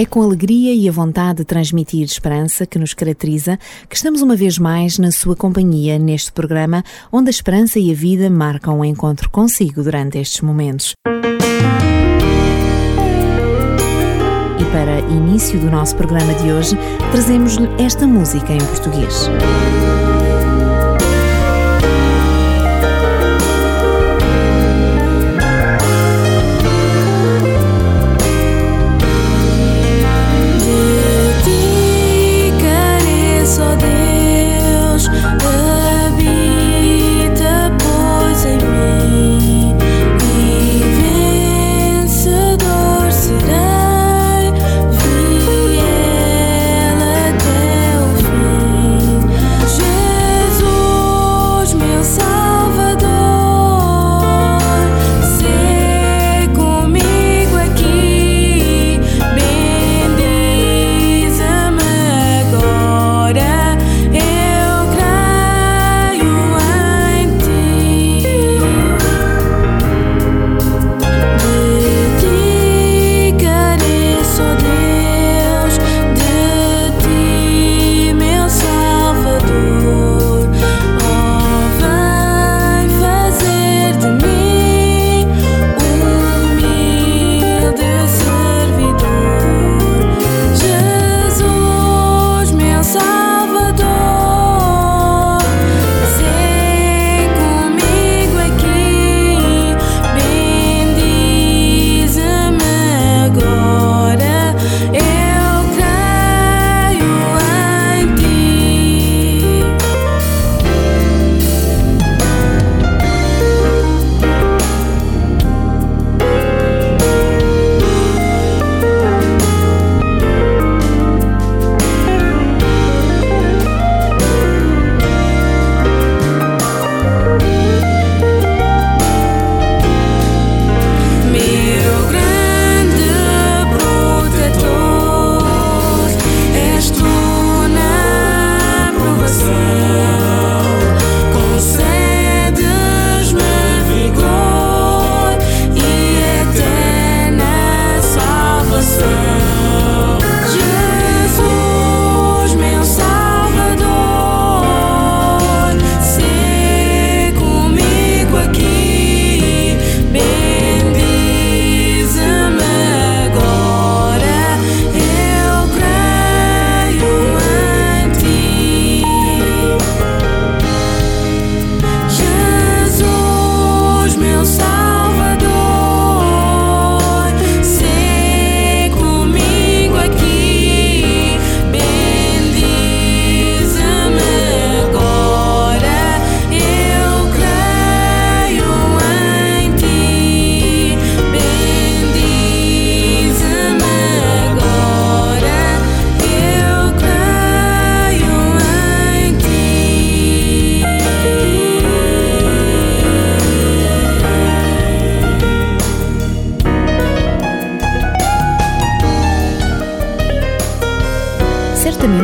É com alegria e a vontade de transmitir esperança que nos caracteriza que estamos uma vez mais na sua companhia neste programa onde a esperança e a vida marcam o um encontro consigo durante estes momentos. E para início do nosso programa de hoje, trazemos-lhe esta música em português.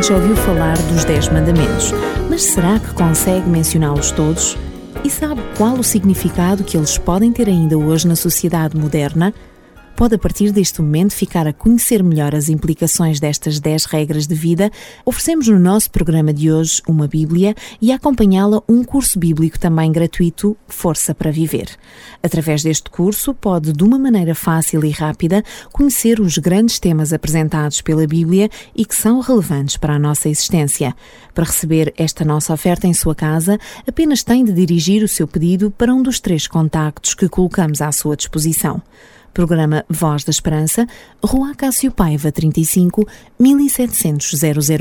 Já ouviu falar dos Dez Mandamentos, mas será que consegue mencioná-los todos? E sabe qual o significado que eles podem ter ainda hoje na sociedade moderna? Pode a partir deste momento ficar a conhecer melhor as implicações destas 10 regras de vida, oferecemos no nosso programa de hoje uma Bíblia e acompanhá-la um curso bíblico também gratuito, Força para Viver. Através deste curso, pode, de uma maneira fácil e rápida, conhecer os grandes temas apresentados pela Bíblia e que são relevantes para a nossa existência. Para receber esta nossa oferta em sua casa, apenas tem de dirigir o seu pedido para um dos três contactos que colocamos à sua disposição. Programa Voz da Esperança, Rua Cássio Paiva 35, 1700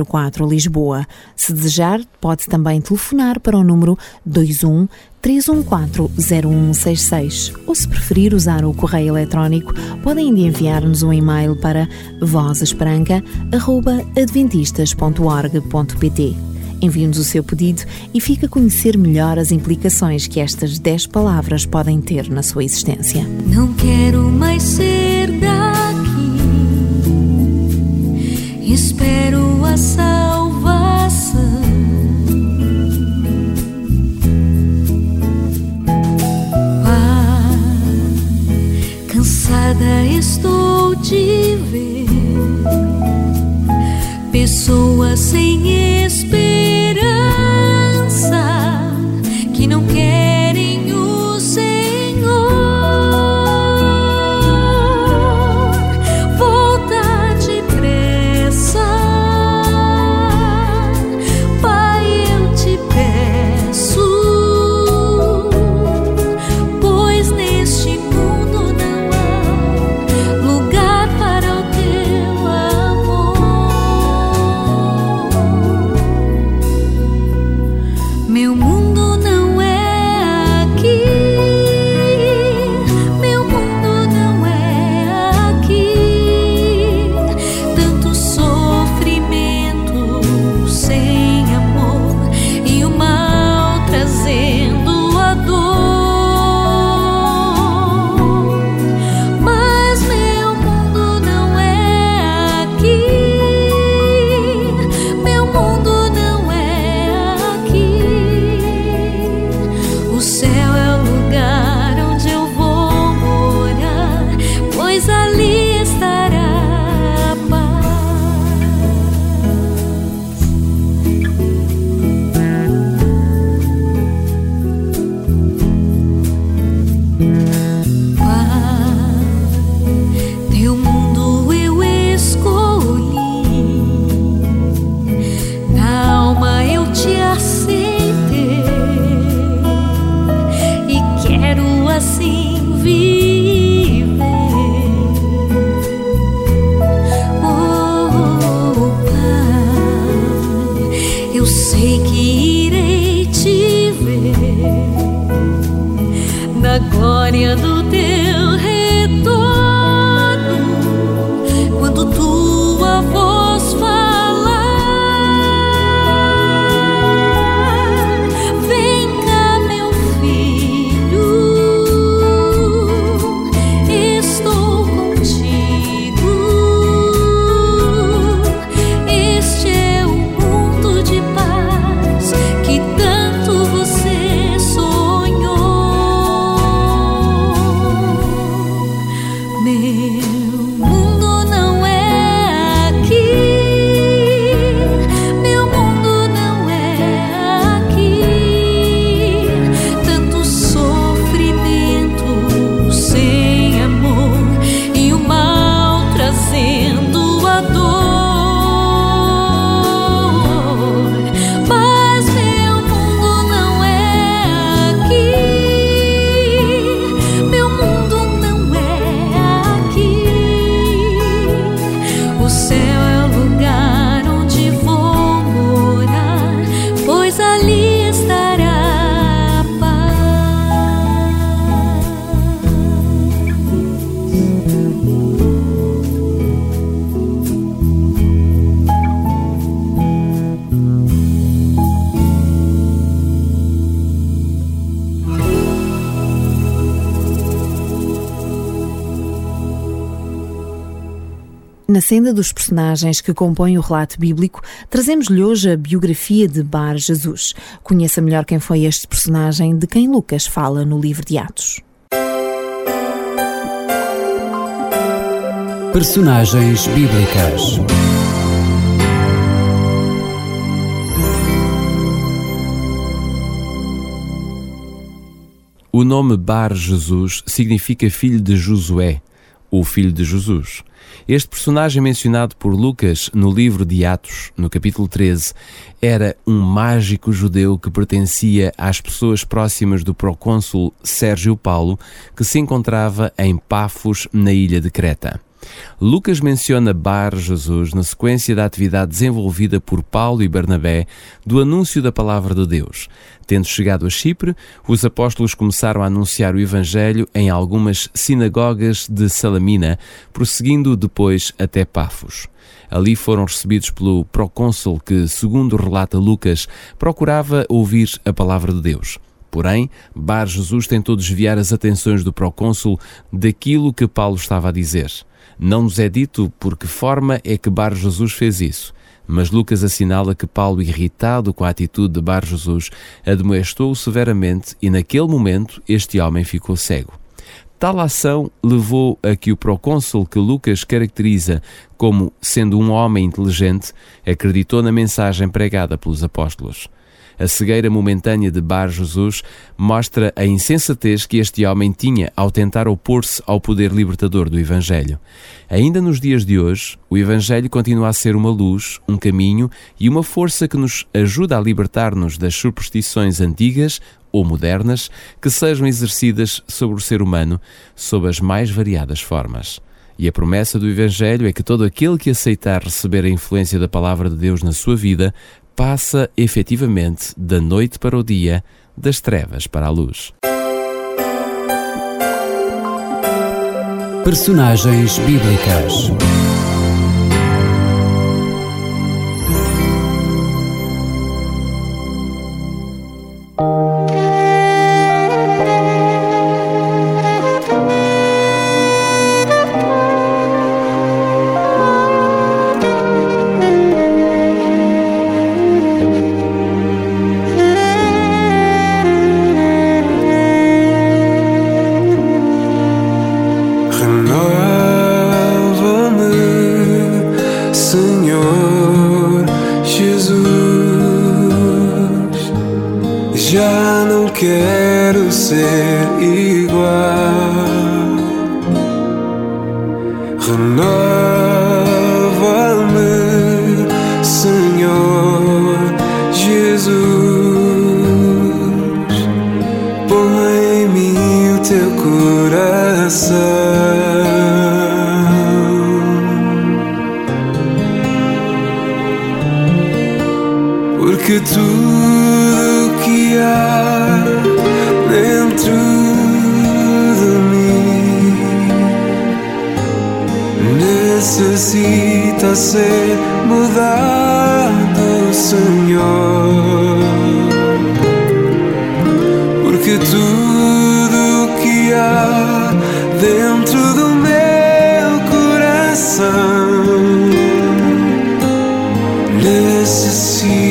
004 Lisboa. Se desejar, pode também telefonar para o número 21 314 0166 ou se preferir usar o correio eletrónico, podem enviar-nos um e-mail para vozesperanca.adventistas.org.pt Envie-nos o seu pedido e fique a conhecer melhor as implicações que estas 10 palavras podem ter na sua existência. Não quero mais ser daqui, espero a salvação. cansada estou de ver pessoas sem esperança que não querem. Na senda dos personagens que compõem o relato bíblico, trazemos-lhe hoje a biografia de Bar Jesus. Conheça melhor quem foi este personagem de quem Lucas fala no livro de Atos. Personagens bíblicas. O nome Bar Jesus significa filho de Josué, o filho de Jesus. Este personagem mencionado por Lucas no livro de Atos, no capítulo 13, era um mágico judeu que pertencia às pessoas próximas do procônsul Sérgio Paulo, que se encontrava em Pafos, na ilha de Creta. Lucas menciona Bar Jesus na sequência da atividade desenvolvida por Paulo e Barnabé do anúncio da palavra de Deus. Tendo chegado a Chipre, os apóstolos começaram a anunciar o Evangelho em algumas sinagogas de Salamina, prosseguindo depois até Pafos. Ali foram recebidos pelo procônsul que, segundo relata Lucas, procurava ouvir a palavra de Deus. Porém, Bar Jesus tentou desviar as atenções do procônsul daquilo que Paulo estava a dizer. Não nos é dito por que forma é que Bar Jesus fez isso, mas Lucas assinala que Paulo, irritado com a atitude de Bar Jesus, admoestou-o severamente e naquele momento este homem ficou cego. Tal ação levou a que o procônsul que Lucas caracteriza como sendo um homem inteligente acreditou na mensagem pregada pelos apóstolos. A cegueira momentânea de Bar Jesus mostra a insensatez que este homem tinha ao tentar opor-se ao poder libertador do Evangelho. Ainda nos dias de hoje, o Evangelho continua a ser uma luz, um caminho e uma força que nos ajuda a libertar-nos das superstições antigas ou modernas que sejam exercidas sobre o ser humano sob as mais variadas formas. E a promessa do Evangelho é que todo aquele que aceitar receber a influência da palavra de Deus na sua vida passa efetivamente da noite para o dia, das trevas para a luz. Personagens bíblicas. Necessita ser mudado, Senhor. Porque tudo que há dentro do meu coração necessita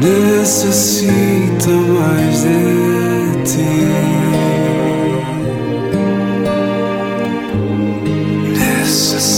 necessita mais de ti. Necessita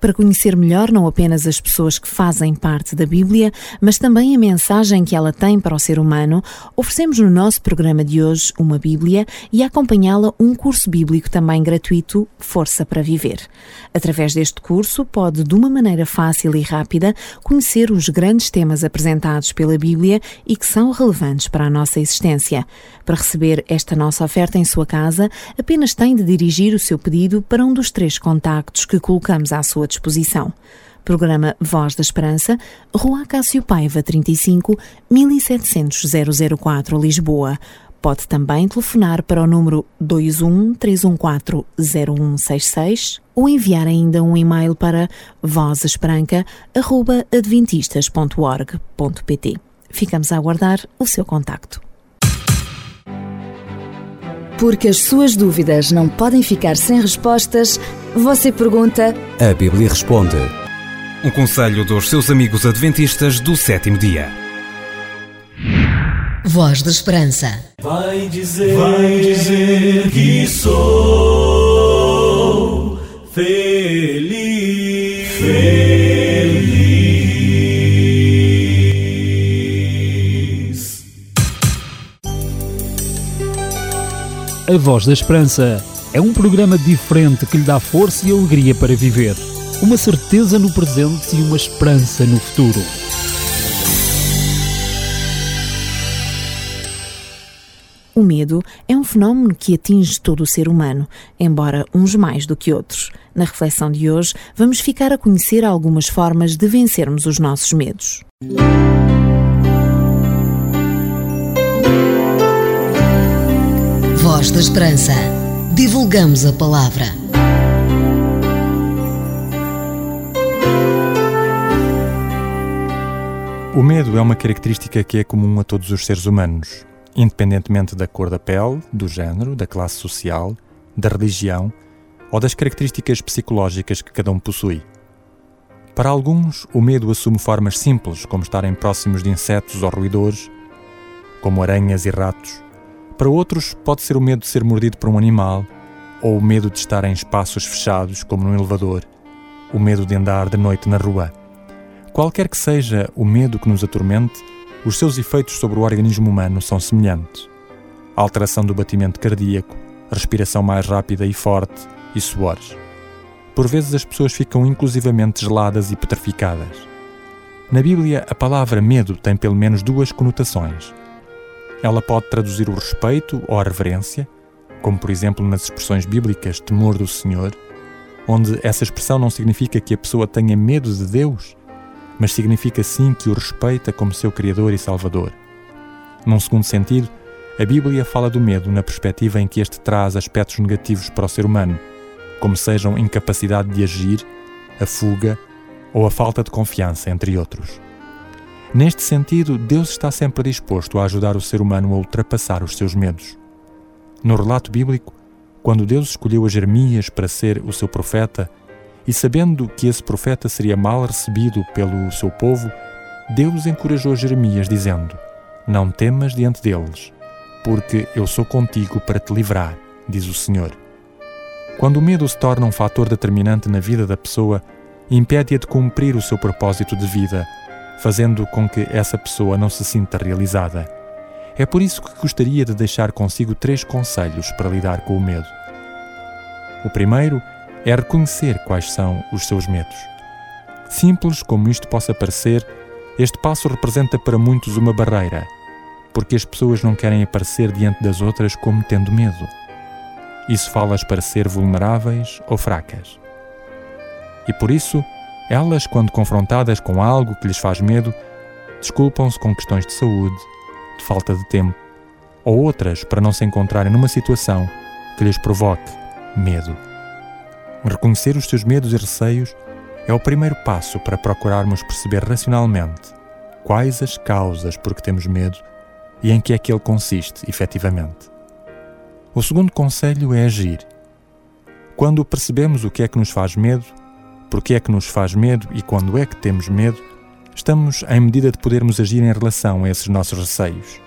Para conhecer melhor não apenas as pessoas que fazem parte da Bíblia, mas também a mensagem que ela tem para o ser humano, oferecemos no nosso programa de hoje uma Bíblia e acompanhá-la um curso bíblico também gratuito, Força para Viver. Através deste curso, pode, de uma maneira fácil e rápida, conhecer os grandes temas apresentados pela Bíblia e que são relevantes para a nossa existência. Para receber esta nossa oferta em sua casa, apenas tem de dirigir o seu pedido para um dos três contactos que colocamos à sua disposição. Programa Voz da Esperança, Rua Cássio Paiva 35, 1700 004 Lisboa. Pode também telefonar para o número 21 314 0166 ou enviar ainda um e-mail para vozesperanca.adventistas.org.pt. Ficamos a aguardar o seu contacto. Porque as suas dúvidas não podem ficar sem respostas, você pergunta A Bíblia responde. Um conselho dos seus amigos adventistas do sétimo dia. Voz da Esperança. Vai dizer, vai dizer que sou feliz, feliz. A Voz da Esperança é um programa diferente que lhe dá força e alegria para viver. Uma certeza no presente e uma esperança no futuro. O medo é um fenómeno que atinge todo o ser humano, embora uns mais do que outros. Na reflexão de hoje, vamos ficar a conhecer algumas formas de vencermos os nossos medos. Voz da Esperança. Divulgamos a palavra. O medo é uma característica que é comum a todos os seres humanos, independentemente da cor da pele, do género, da classe social, da religião ou das características psicológicas que cada um possui. Para alguns, o medo assume formas simples, como estarem próximos de insetos ou roedores, como aranhas e ratos. Para outros, pode ser o medo de ser mordido por um animal, ou o medo de estar em espaços fechados, como num elevador, o medo de andar de noite na rua. Qualquer que seja o medo que nos atormente, os seus efeitos sobre o organismo humano são semelhantes. Alteração do batimento cardíaco, respiração mais rápida e forte e suores. Por vezes as pessoas ficam inclusivamente geladas e petrificadas. Na Bíblia, a palavra medo tem pelo menos duas conotações. Ela pode traduzir o respeito ou a reverência, como por exemplo nas expressões bíblicas temor do Senhor, onde essa expressão não significa que a pessoa tenha medo de Deus, mas significa sim que o respeita como seu Criador e Salvador. Num segundo sentido, a Bíblia fala do medo na perspectiva em que este traz aspectos negativos para o ser humano, como sejam incapacidade de agir, a fuga ou a falta de confiança, entre outros. Neste sentido, Deus está sempre disposto a ajudar o ser humano a ultrapassar os seus medos. No relato bíblico, quando Deus escolheu a Jeremias para ser o seu profeta, E sabendo que esse profeta seria mal recebido pelo seu povo, Deus encorajou Jeremias, dizendo: Não temas diante deles, porque eu sou contigo para te livrar, diz o Senhor. Quando o medo se torna um fator determinante na vida da pessoa, impede-a de cumprir o seu propósito de vida, fazendo com que essa pessoa não se sinta realizada. É por isso que gostaria de deixar consigo três conselhos para lidar com o medo. O primeiro é reconhecer quais são os seus medos. Simples como isto possa parecer, este passo representa para muitos uma barreira, porque as pessoas não querem aparecer diante das outras como tendo medo. Isso fala-as para ser vulneráveis ou fracas. E por isso, elas, quando confrontadas com algo que lhes faz medo, desculpam-se com questões de saúde, de falta de tempo, ou outras para não se encontrarem numa situação que lhes provoque medo. Reconhecer os seus medos e receios é o primeiro passo para procurarmos perceber racionalmente quais as causas por que temos medo e em que é que ele consiste, efetivamente. O segundo conselho é agir. Quando percebemos o que é que nos faz medo, porque é que nos faz medo e quando é que temos medo, estamos em medida de podermos agir em relação a esses nossos receios.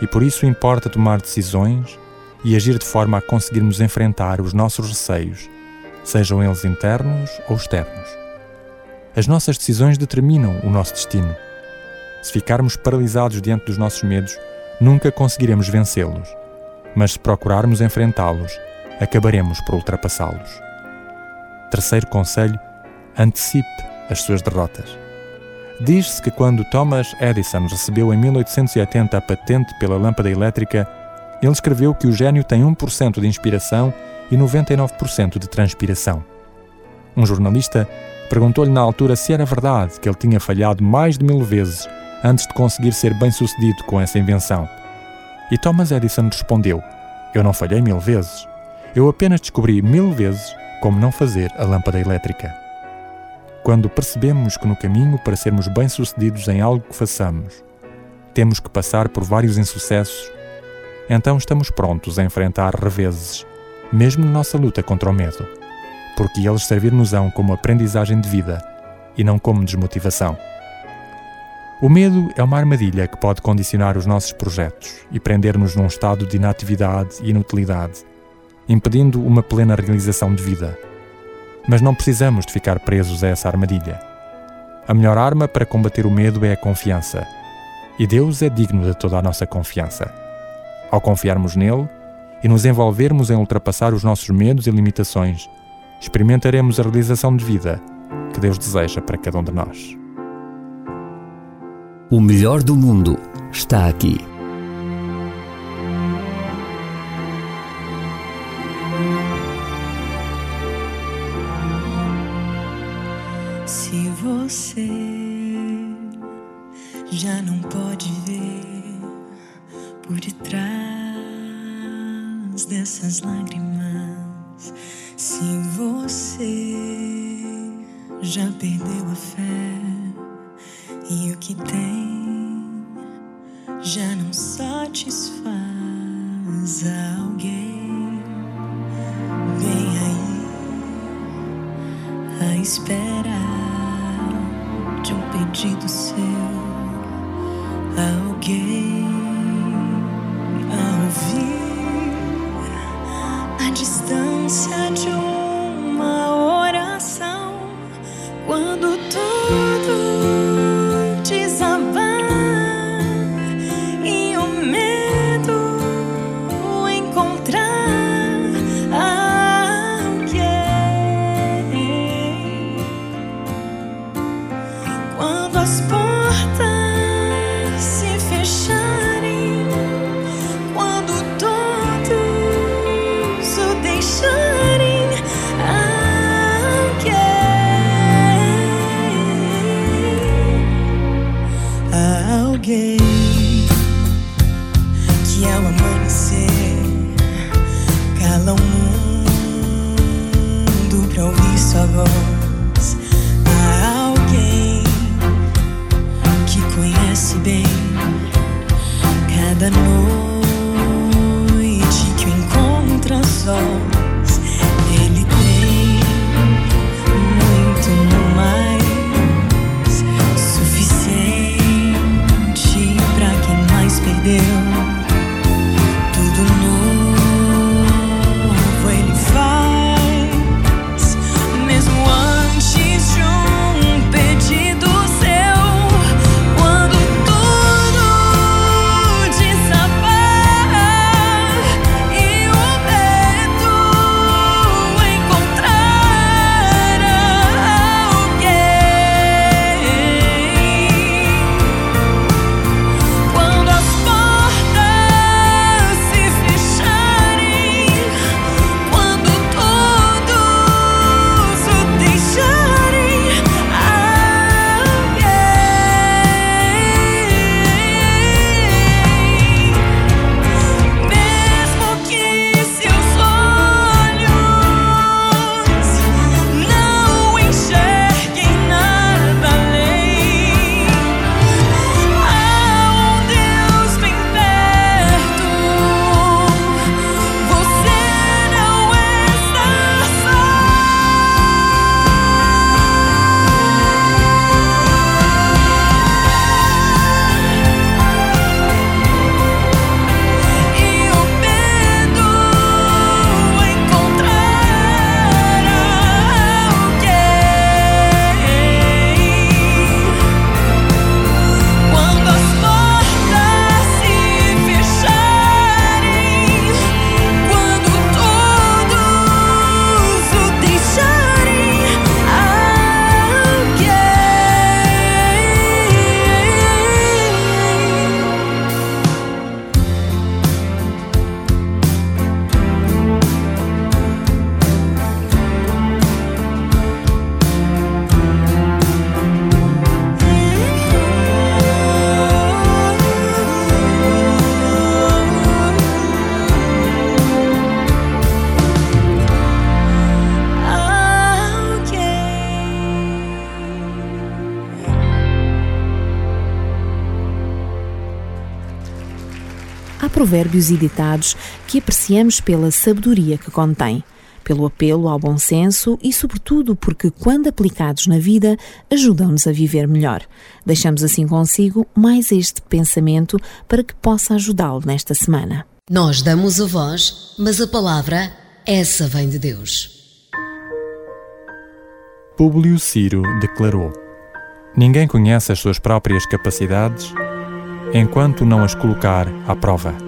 E por isso importa tomar decisões e agir de forma a conseguirmos enfrentar os nossos receios sejam eles internos ou externos. As nossas decisões determinam o nosso destino. Se ficarmos paralisados diante dos nossos medos, nunca conseguiremos vencê-los, mas se procurarmos enfrentá-los, acabaremos por ultrapassá-los. Terceiro conselho: antecipe as suas derrotas. Diz-se que quando Thomas Edison recebeu em 1880 a patente pela lâmpada elétrica, ele escreveu que o gênio tem 1% de inspiração e 99% de transpiração. Um jornalista perguntou-lhe na altura se era verdade que ele tinha falhado mais de mil vezes antes de conseguir ser bem-sucedido com essa invenção. E Thomas Edison respondeu: Eu não falhei mil vezes. Eu apenas descobri mil vezes como não fazer a lâmpada elétrica. Quando percebemos que no caminho para sermos bem-sucedidos em algo que façamos, temos que passar por vários insucessos, então estamos prontos a enfrentar reveses mesmo na nossa luta contra o medo, porque eles servir-nos-ão como aprendizagem de vida e não como desmotivação. O medo é uma armadilha que pode condicionar os nossos projetos e prender-nos num estado de inatividade e inutilidade, impedindo uma plena realização de vida. Mas não precisamos de ficar presos a essa armadilha. A melhor arma para combater o medo é a confiança, e Deus é digno de toda a nossa confiança. Ao confiarmos nele, e nos envolvermos em ultrapassar os nossos medos e limitações, experimentaremos a realização de vida que Deus deseja para cada um de nós. O melhor do mundo está aqui. Bem cada noite que encontra sós. Provérbios e ditados que apreciamos pela sabedoria que contém, pelo apelo ao bom senso e, sobretudo, porque, quando aplicados na vida, ajudam-nos a viver melhor. Deixamos assim consigo mais este pensamento para que possa ajudá-lo nesta semana. Nós damos a voz, mas a palavra, essa vem de Deus. Públio Ciro declarou: Ninguém conhece as suas próprias capacidades enquanto não as colocar à prova.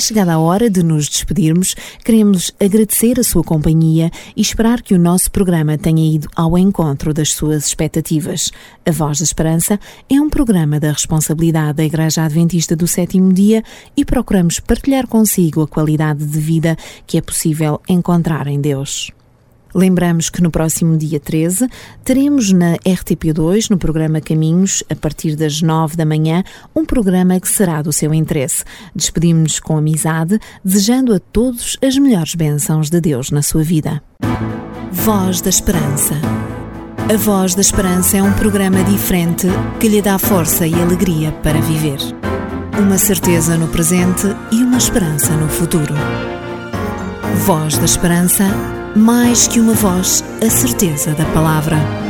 É chegada a hora de nos despedirmos. Queremos agradecer a sua companhia e esperar que o nosso programa tenha ido ao encontro das suas expectativas. A Voz da Esperança é um programa da responsabilidade da Igreja Adventista do Sétimo Dia e procuramos partilhar consigo a qualidade de vida que é possível encontrar em Deus. Lembramos que no próximo dia 13 teremos na RTP2, no programa Caminhos, a partir das 9 da manhã, um programa que será do seu interesse. Despedimos-nos com amizade, desejando a todos as melhores bênçãos de Deus na sua vida. Voz da Esperança. A Voz da Esperança é um programa diferente que lhe dá força e alegria para viver. Uma certeza no presente e uma esperança no futuro. Voz da Esperança mais que uma voz, a certeza da palavra.